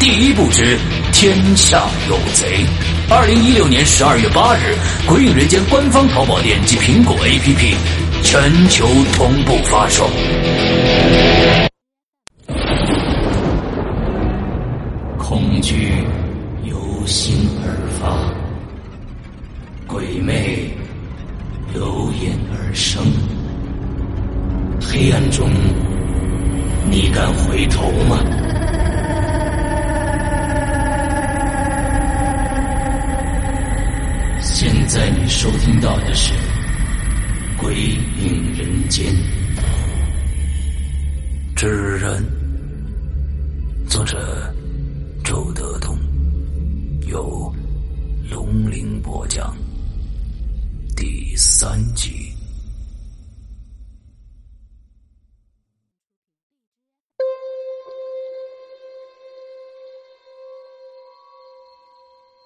第一步之天下有贼。二零一六年十二月八日，《鬼影人间》官方淘宝店及苹果 APP 全球同步发售。恐惧由心而发，鬼魅由眼而生。黑暗中，你敢回头吗？在你收听到的是《鬼影人间》，知人，作者周德东，由龙鳞播讲，第三集。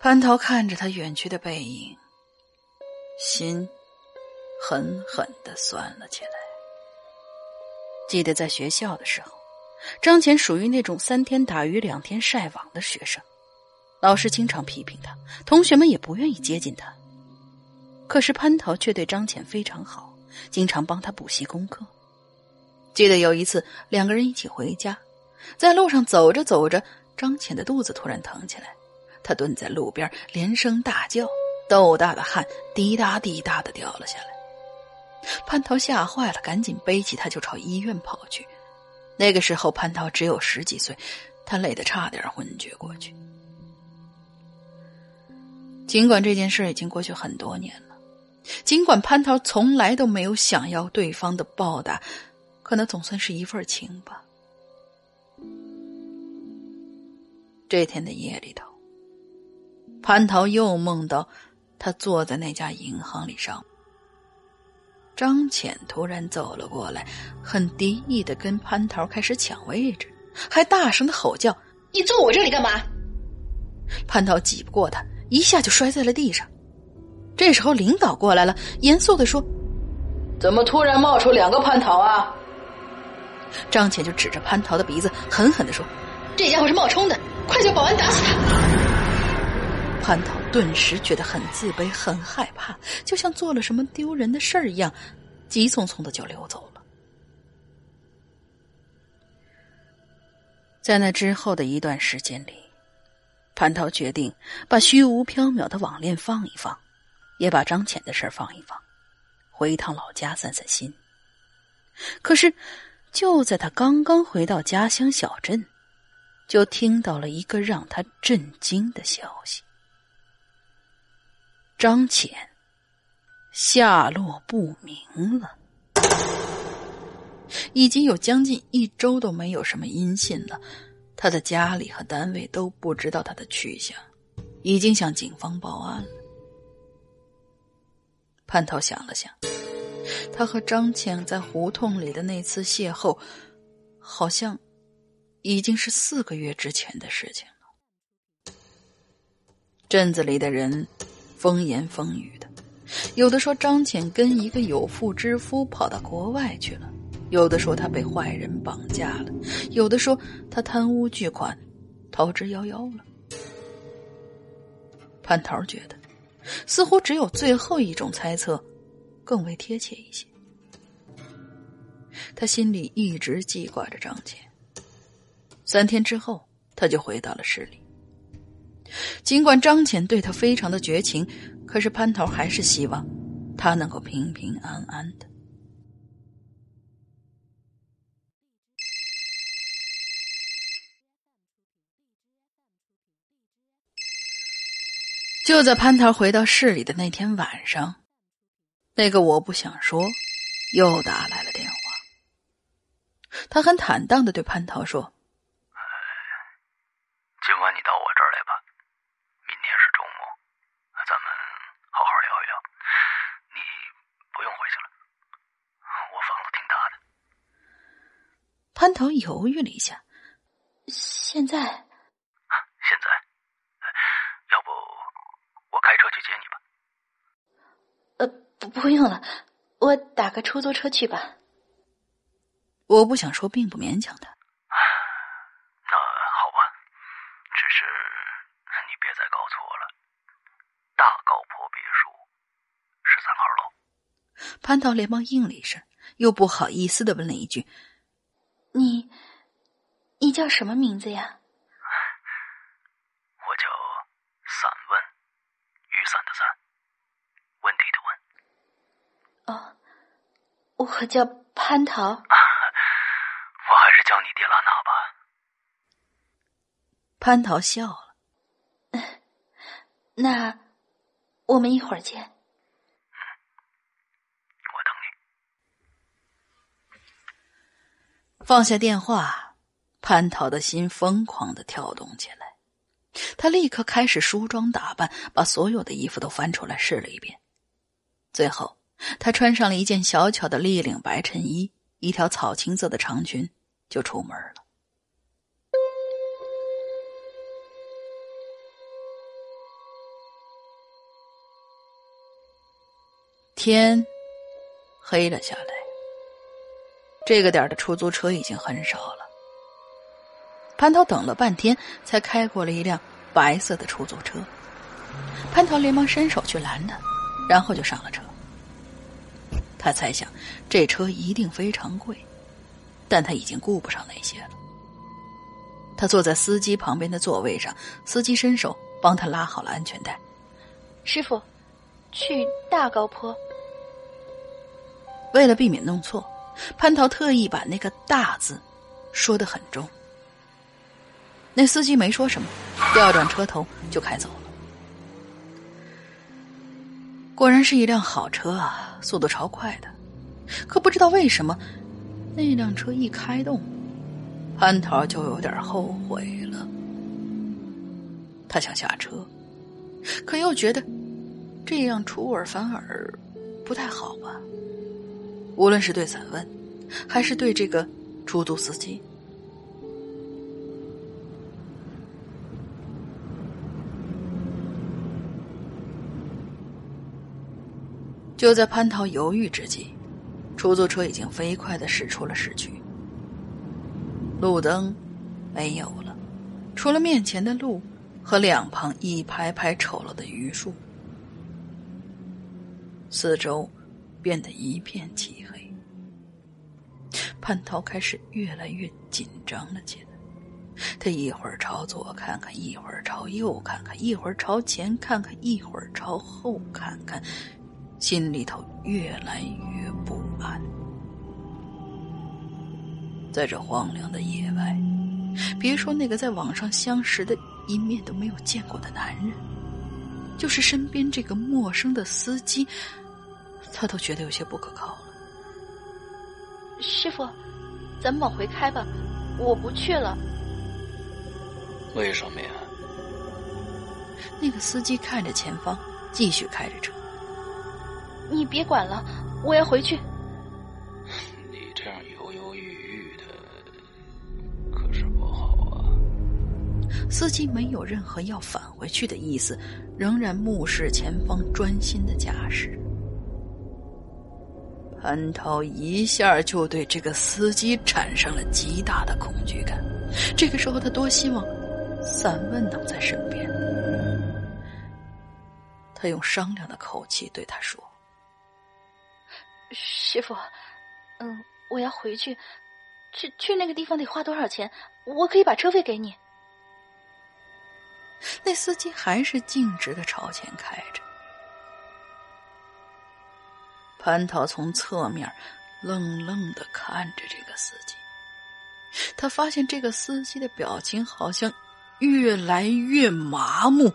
蟠桃看着他远去的背影。心狠狠的酸了起来。记得在学校的时候，张乾属于那种三天打鱼两天晒网的学生，老师经常批评他，同学们也不愿意接近他。可是潘桃却对张乾非常好，经常帮他补习功课。记得有一次，两个人一起回家，在路上走着走着，张浅的肚子突然疼起来，他蹲在路边连声大叫。豆大的汗滴答滴答的掉了下来，蟠桃吓坏了，赶紧背起他就朝医院跑去。那个时候蟠桃只有十几岁，他累得差点昏厥过去。尽管这件事已经过去很多年了，尽管蟠桃从来都没有想要对方的报答，可那总算是一份情吧。这天的夜里头，蟠桃又梦到。他坐在那家银行里上。张浅突然走了过来，很敌意的跟蟠桃开始抢位置，还大声的吼叫：“你坐我这里干嘛？”蟠桃挤不过他，一下就摔在了地上。这时候领导过来了，严肃的说：“怎么突然冒出两个蟠桃啊？”张浅就指着蟠桃的鼻子，狠狠的说：“这家伙是冒充的，快叫保安打死他！”蟠桃。顿时觉得很自卑、很害怕，就像做了什么丢人的事儿一样，急匆匆的就溜走了。在那之后的一段时间里，蟠桃决定把虚无缥缈的网恋放一放，也把张浅的事儿放一放，回一趟老家散散心。可是，就在他刚刚回到家乡小镇，就听到了一个让他震惊的消息：张浅下落不明了，已经有将近一周都没有什么音信了。他的家里和单位都不知道他的去向，已经向警方报案了。潘涛想了想，他和张浅在胡同里的那次邂逅，好像已经是四个月之前的事情了。镇子里的人风言风语的，有的说张浅跟一个有妇之夫跑到国外去了，有的说他被坏人绑架了，有的说他贪污巨款，逃之夭夭了。潘涛觉得。似乎只有最后一种猜测更为贴切一些。他心里一直记挂着张倩。三天之后，他就回到了市里。尽管张浅对他非常的绝情，可是潘头还是希望他能够平平安安的。就在潘桃回到市里的那天晚上，那个我不想说又打来了电话。他很坦荡的对潘桃说：“今晚你到我这儿来吧，明天是周末，咱们好好聊一聊。你不用回去了，我房子挺大的。”蟠桃犹豫了一下，现在。现在，要不用了，我打个出租车去吧。我不想说，并不勉强他。那好吧，只是你别再搞错了。大高坡别墅，十三号楼。潘涛连忙应了一声，又不好意思的问了一句：“你，你叫什么名字呀？”我叫散问，雨伞的伞，问题的问。哦，我叫蟠桃，我还是叫你爹拉娜吧。蟠桃笑了，那我们一会儿见。嗯，我等你。放下电话，蟠桃的心疯狂的跳动起来，他立刻开始梳妆打扮，把所有的衣服都翻出来试了一遍，最后。他穿上了一件小巧的立领白衬衣，一条草青色的长裙，就出门了。天黑了下来，这个点的出租车已经很少了。蟠桃等了半天，才开过了一辆白色的出租车。蟠桃连忙伸手去拦他，然后就上了车。他猜想，这车一定非常贵，但他已经顾不上那些了。他坐在司机旁边的座位上，司机伸手帮他拉好了安全带。师傅，去大高坡。为了避免弄错，蟠桃特意把那个“大”字说的很重。那司机没说什么，调转车头就开走了。果然是一辆好车啊，速度超快的。可不知道为什么，那辆车一开动，蟠桃就有点后悔了。他想下车，可又觉得这样出尔反尔不太好吧？无论是对散文，还是对这个出租司机。就在蟠桃犹豫之际，出租车已经飞快的驶出了市区。路灯没有了，除了面前的路和两旁一排排丑陋的榆树，四周变得一片漆黑。蟠桃开始越来越紧张了起来，他一会儿朝左看看，一会儿朝右看看，一会儿朝前看看，一会儿朝后看看。心里头越来越不安。在这荒凉的野外，别说那个在网上相识的一面都没有见过的男人，就是身边这个陌生的司机，他都觉得有些不可靠。师傅，咱们往回开吧，我不去了。为什么呀？那个司机看着前方，继续开着车。你别管了，我要回去。你这样犹犹豫豫的，可是不好啊。司机没有任何要返回去的意思，仍然目视前方，专心的驾驶。潘涛一下就对这个司机产生了极大的恐惧感。这个时候，他多希望散文能在身边。他用商量的口气对他说：“师傅，嗯，我要回去，去去那个地方得花多少钱？我可以把车费给你。”那司机还是径直的朝前开着。潘涛从侧面愣愣的看着这个司机，他发现这个司机的表情好像越来越麻木，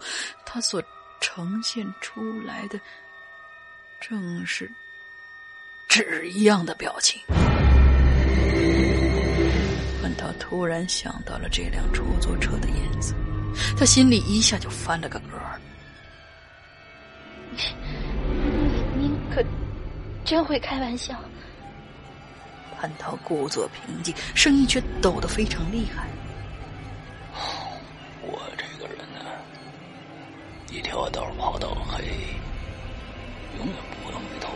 他所呈现出来的正是纸一样的表情。潘涛突然想到了这辆出租车的颜色，他心里一下就翻了个格儿。您可。真会开玩笑，潘涛故作平静，声音却抖得非常厉害。我这个人呢，一条道跑到黑，永远不回头。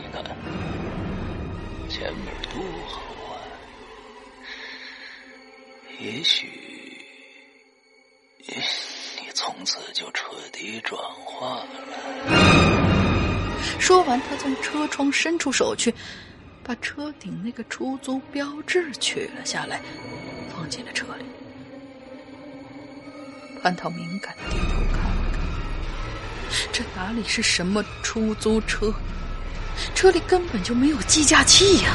你看，前面多好啊！也许你从此就彻底转化了。说完，他从车窗伸出手去，把车顶那个出租标志取了下来，放进了车里。潘涛敏感的低头看了看，这哪里是什么出租车？车里根本就没有计价器呀！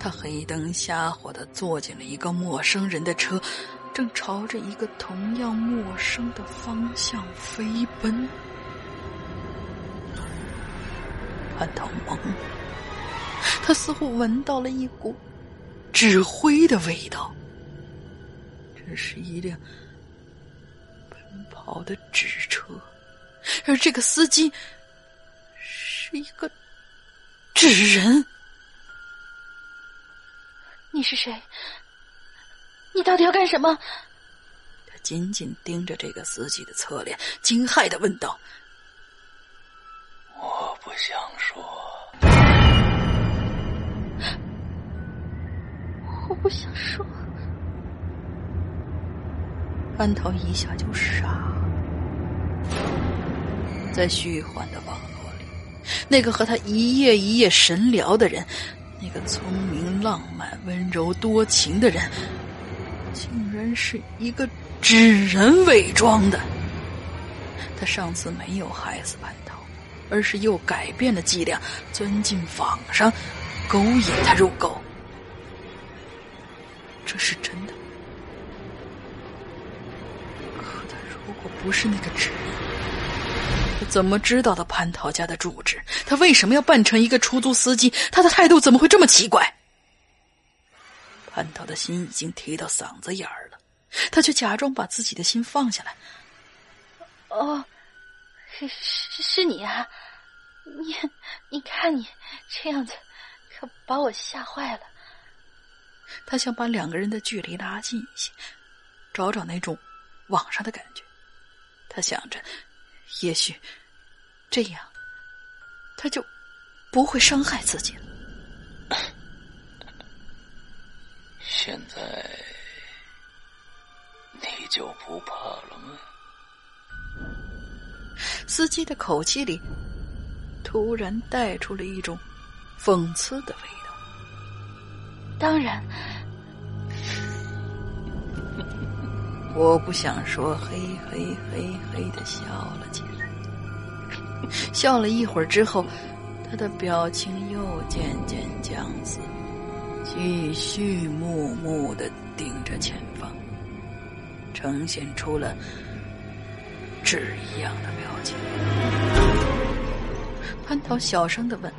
他黑灯瞎火的坐进了一个陌生人的车，正朝着一个同样陌生的方向飞奔。潘涛懵，他似乎闻到了一股纸灰的味道。这是一辆奔跑的纸车，而这个司机是一个纸人。你是谁？你到底要干什么？他紧紧盯着这个司机的侧脸，惊骇的问道。我不想说，我不想说。安涛一下就傻了，在虚幻的网络里，那个和他一夜一夜神聊的人，那个聪明、浪漫、温柔、多情的人，竟然是一个纸人伪装的。他上次没有害死潘涛。而是又改变了伎俩，钻进网上，勾引他入沟。这是真的。可他如果不是那个纸人，他怎么知道的蟠桃家的住址？他为什么要扮成一个出租司机？他的态度怎么会这么奇怪？蟠桃的心已经提到嗓子眼儿了，他却假装把自己的心放下来。哦。是是是你啊！你你看你这样子，可把我吓坏了。他想把两个人的距离拉近一些，找找那种网上的感觉。他想着，也许这样，他就不会伤害自己了。现在你就不怕了吗？司机的口气里突然带出了一种讽刺的味道。当然，我不想说，嘿嘿嘿嘿的笑了起来。笑了一会儿之后，他的表情又渐渐僵死，继续木木的盯着前方，呈现出了纸一样的表情。蟠桃小声的问：“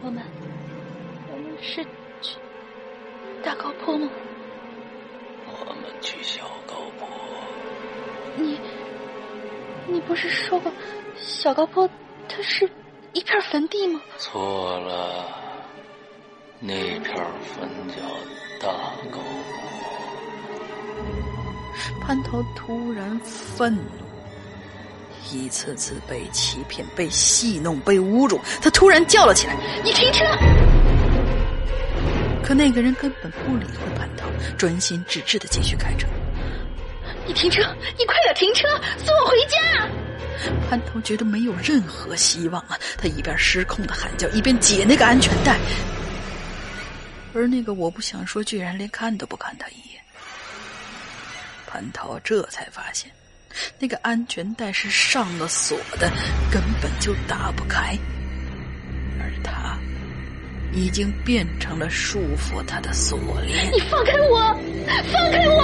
我们，我们是去大高坡吗？”我们去小高坡。你，你不是说过小高坡它是一片坟地吗？错了，那片坟叫大高坡。潘涛突然愤怒，一次次被欺骗、被戏弄、被侮辱，他突然叫了起来：“你停车！”可那个人根本不理会潘涛，专心致志的继续开车。你停车！你快点停车，送我回家！潘涛觉得没有任何希望啊！他一边失控的喊叫，一边解那个安全带。而那个我不想说，居然连看都不看他一眼。蟠桃这才发现，那个安全带是上了锁的，根本就打不开。而他已经变成了束缚他的锁链。你放开我！放开我！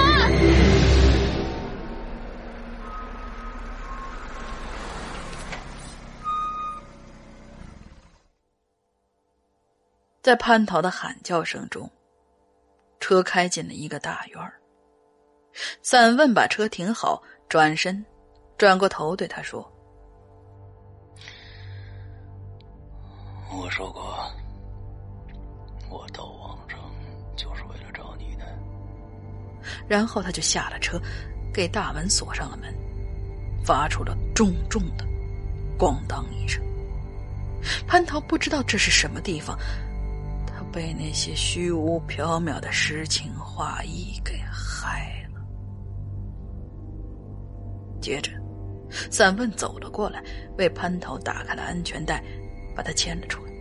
在蟠桃的喊叫声中，车开进了一个大院儿。散问把车停好，转身，转过头对他说：“我说过，我到王城就是为了找你的。”然后他就下了车，给大门锁上了门，发出了重重的“咣当”一声。蟠桃不知道这是什么地方。被那些虚无缥缈的诗情画意给害了。接着，散问走了过来，为潘头打开了安全带，把他牵了出来。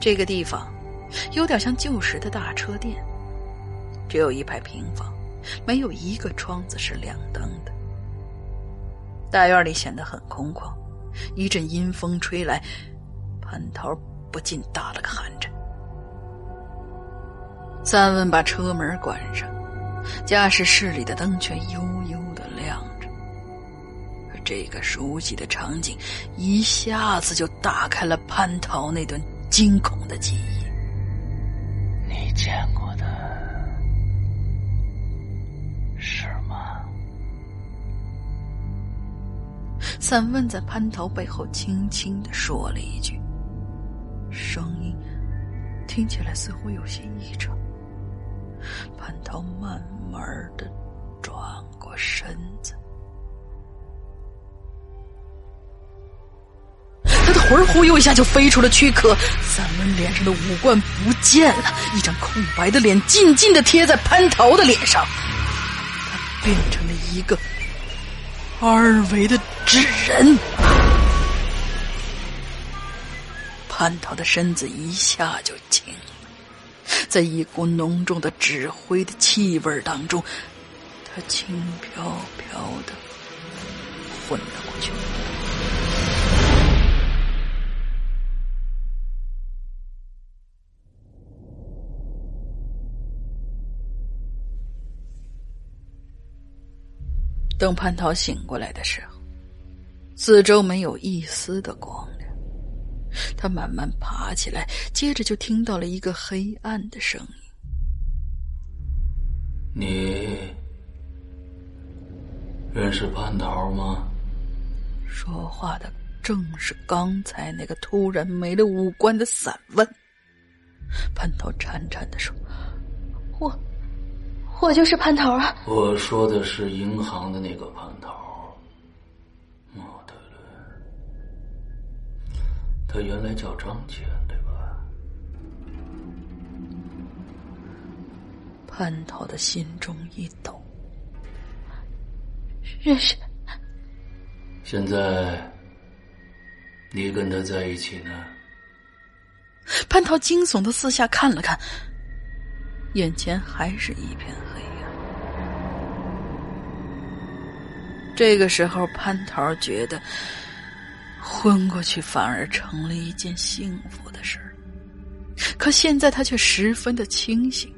这个地方有点像旧时的大车店，只有一排平房，没有一个窗子是亮灯的。大院里显得很空旷，一阵阴风吹来，潘头。不禁打了个寒颤。三问把车门关上，驾驶室里的灯却悠悠的亮着，而这个熟悉的场景一下子就打开了蟠桃那段惊恐的记忆。你见过的是吗？散文在蟠桃背后轻轻的说了一句。声音听起来似乎有些异常。蟠桃慢慢的转过身子，他的魂忽悠一下就飞出了躯壳，三文脸上的五官不见了，一张空白的脸静静的贴在蟠桃的脸上，他变成了一个二维的纸人。蟠桃的身子一下就轻了，在一股浓重的纸灰的气味当中，他轻飘飘的昏了过去。等蟠桃醒过来的时候，四周没有一丝的光。他慢慢爬起来，接着就听到了一个黑暗的声音：“你认识蟠桃吗？”说话的正是刚才那个突然没了五官的散文。蟠桃颤颤的说：“我，我就是蟠桃啊！”我说的是银行的那个蟠桃。他原来叫张乾，对吧？蟠桃的心中一抖，认识。现在你跟他在一起呢？蟠桃惊悚的四下看了看，眼前还是一片黑暗。这个时候，蟠桃觉得。昏过去反而成了一件幸福的事儿。可现在他却十分的清醒，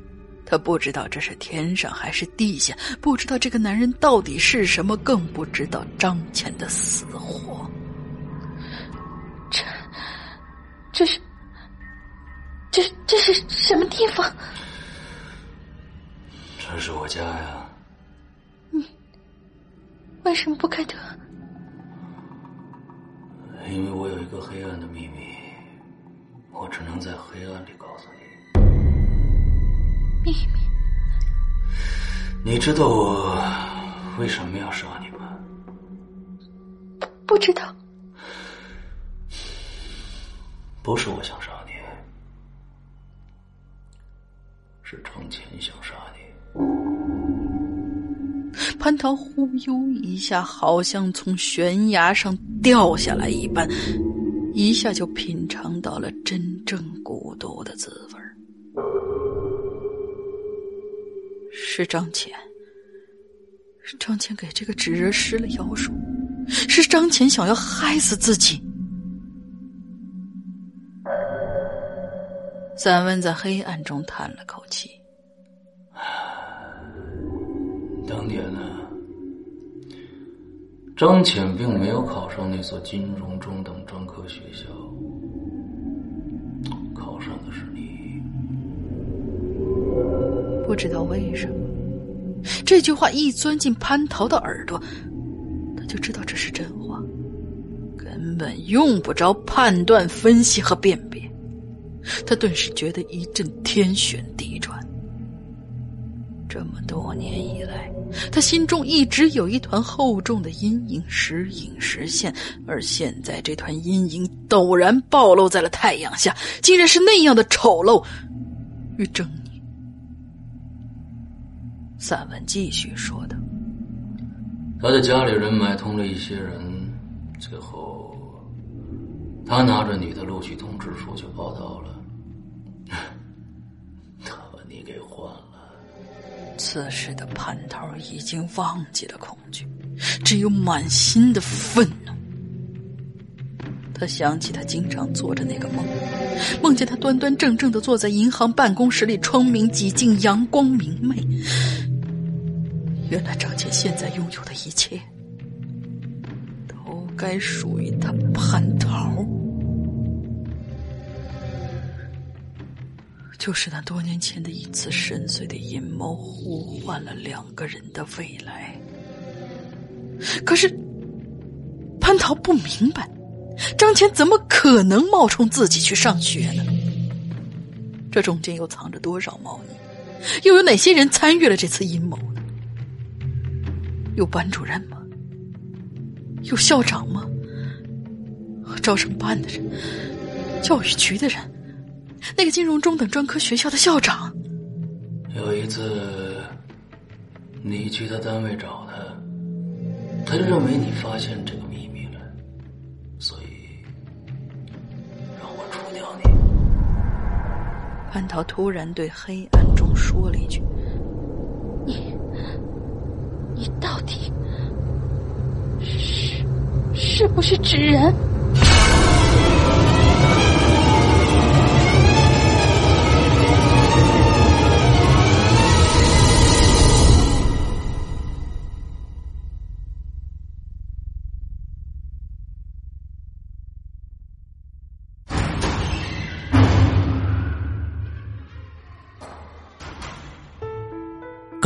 他不知道这是天上还是地下，不知道这个男人到底是什么，更不知道张倩的死活。这，这是，这这是什么地方？这是我家呀。你为什么不开灯？因为我有一个黑暗的秘密，我只能在黑暗里告诉你。秘密？你知道我为什么要杀你吗？不知道。不是我想杀你，是程前想蟠桃忽悠一下，好像从悬崖上掉下来一般，一下就品尝到了真正孤独的滋味是张倩，是张倩给这个纸人施了妖术，是张倩想要害死自己。三文在黑暗中叹了口气。当年呢，张浅并没有考上那所金融中等专科学校，考上的是你。不知道为什么，这句话一钻进潘桃的耳朵，他就知道这是真话，根本用不着判断、分析和辨别。他顿时觉得一阵天旋地转。这么多年以来，他心中一直有一团厚重的阴影，时隐时现。而现在，这团阴影陡然暴露在了太阳下，竟然是那样的丑陋与狰狞。散文继续说道：“他的家里人买通了一些人，最后，他拿着你的录取通知书去报道了。”此时的蟠桃已经忘记了恐惧，只有满心的愤怒。他想起他经常做着那个梦，梦见他端端正正的坐在银行办公室里，窗明几净，阳光明媚。原来张倩现在拥有的一切，都该属于他蟠桃。就是那多年前的一次深邃的阴谋，呼唤了两个人的未来。可是，潘桃不明白，张谦怎么可能冒充自己去上学呢？这中间又藏着多少猫腻？又有哪些人参与了这次阴谋呢？有班主任吗？有校长吗？招生办的人？教育局的人？那个金融中等专科学校的校长，有一次，你去他单位找他，他就认为你发现这个秘密了，所以让我除掉你。潘桃突然对黑暗中说了一句：“你，你到底是是不是纸人？”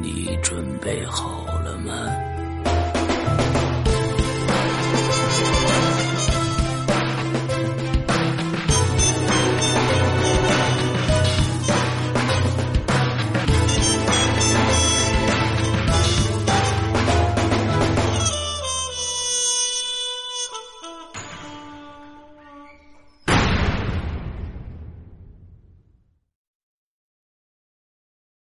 你准备好了吗？